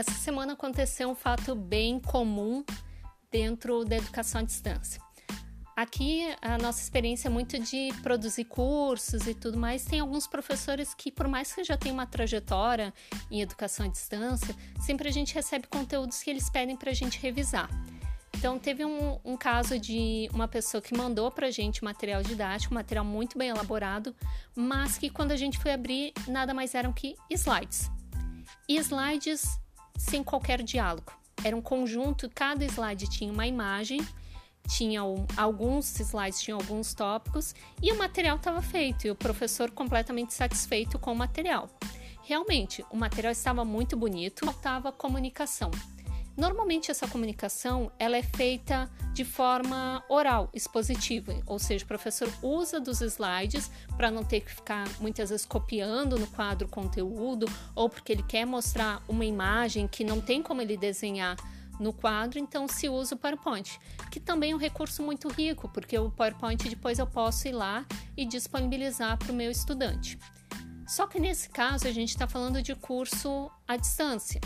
essa semana aconteceu um fato bem comum dentro da educação à distância. Aqui a nossa experiência é muito de produzir cursos e tudo mais. Tem alguns professores que, por mais que já tenham uma trajetória em educação à distância, sempre a gente recebe conteúdos que eles pedem para a gente revisar. Então, teve um, um, caso de uma pessoa que mandou para a gente material didático, material muito bem elaborado, mas que quando a gente foi abrir, nada mais eram que slides. E slides sem qualquer diálogo. Era um conjunto, cada slide tinha uma imagem tinha alguns slides tinham alguns tópicos e o material estava feito e o professor completamente satisfeito com o material. Realmente, o material estava muito bonito, faltava comunicação. Normalmente essa comunicação ela é feita de forma oral, expositiva, ou seja, o professor usa dos slides para não ter que ficar muitas vezes copiando no quadro conteúdo ou porque ele quer mostrar uma imagem que não tem como ele desenhar no quadro, então se usa o PowerPoint, que também é um recurso muito rico, porque o PowerPoint depois eu posso ir lá e disponibilizar para o meu estudante. Só que nesse caso a gente está falando de curso à distância.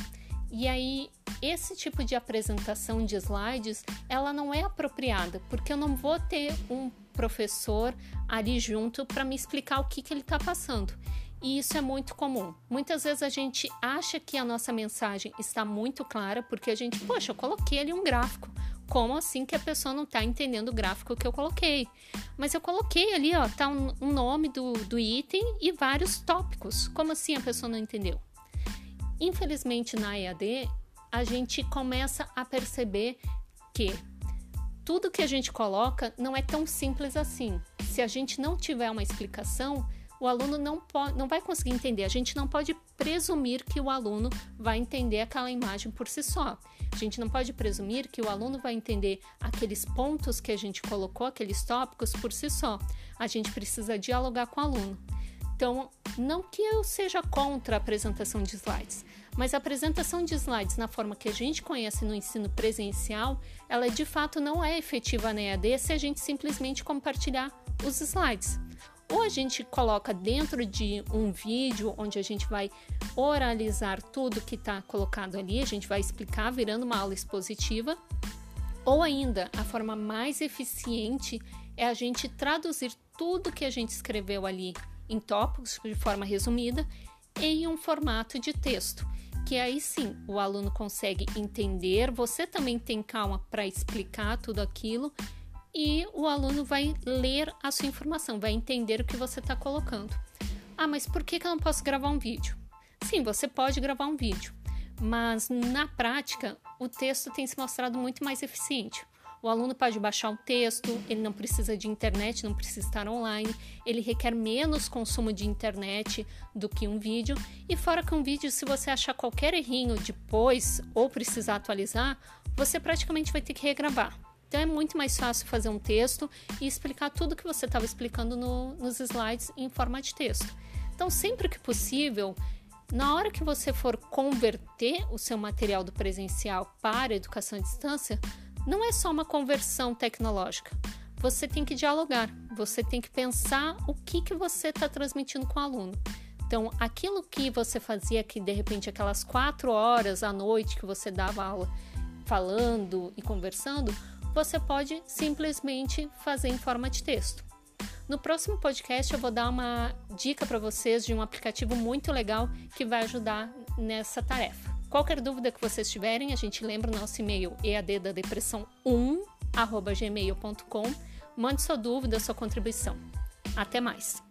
E aí, esse tipo de apresentação de slides, ela não é apropriada, porque eu não vou ter um professor ali junto para me explicar o que, que ele está passando. E isso é muito comum. Muitas vezes a gente acha que a nossa mensagem está muito clara porque a gente, poxa, eu coloquei ali um gráfico. Como assim que a pessoa não está entendendo o gráfico que eu coloquei? Mas eu coloquei ali, ó, tá um, um nome do, do item e vários tópicos. Como assim a pessoa não entendeu? Infelizmente, na EAD, a gente começa a perceber que tudo que a gente coloca não é tão simples assim. Se a gente não tiver uma explicação, o aluno não, pode, não vai conseguir entender. A gente não pode presumir que o aluno vai entender aquela imagem por si só. A gente não pode presumir que o aluno vai entender aqueles pontos que a gente colocou, aqueles tópicos por si só. A gente precisa dialogar com o aluno. Então, não que eu seja contra a apresentação de slides, mas a apresentação de slides na forma que a gente conhece no ensino presencial, ela de fato não é efetiva na EAD se a gente simplesmente compartilhar os slides. Ou a gente coloca dentro de um vídeo onde a gente vai oralizar tudo que está colocado ali, a gente vai explicar virando uma aula expositiva, ou ainda a forma mais eficiente é a gente traduzir tudo que a gente escreveu ali em tópicos de forma resumida em um formato de texto, que aí sim o aluno consegue entender, você também tem calma para explicar tudo aquilo e o aluno vai ler a sua informação, vai entender o que você está colocando. Ah, mas por que, que eu não posso gravar um vídeo? Sim, você pode gravar um vídeo, mas na prática o texto tem se mostrado muito mais eficiente. O aluno pode baixar um texto, ele não precisa de internet, não precisa estar online, ele requer menos consumo de internet do que um vídeo. E fora que um vídeo, se você achar qualquer errinho depois ou precisar atualizar, você praticamente vai ter que regravar. Então é muito mais fácil fazer um texto e explicar tudo que você estava explicando no, nos slides em forma de texto. Então, sempre que possível, na hora que você for converter o seu material do presencial para a educação à distância, não é só uma conversão tecnológica. Você tem que dialogar, você tem que pensar o que, que você está transmitindo com o aluno. Então, aquilo que você fazia que de repente aquelas quatro horas à noite que você dava aula falando e conversando, você pode simplesmente fazer em forma de texto. No próximo podcast eu vou dar uma dica para vocês de um aplicativo muito legal que vai ajudar nessa tarefa. Qualquer dúvida que vocês tiverem, a gente lembra o nosso e-mail eaddadepressão1@gmail.com. Mande sua dúvida, sua contribuição. Até mais.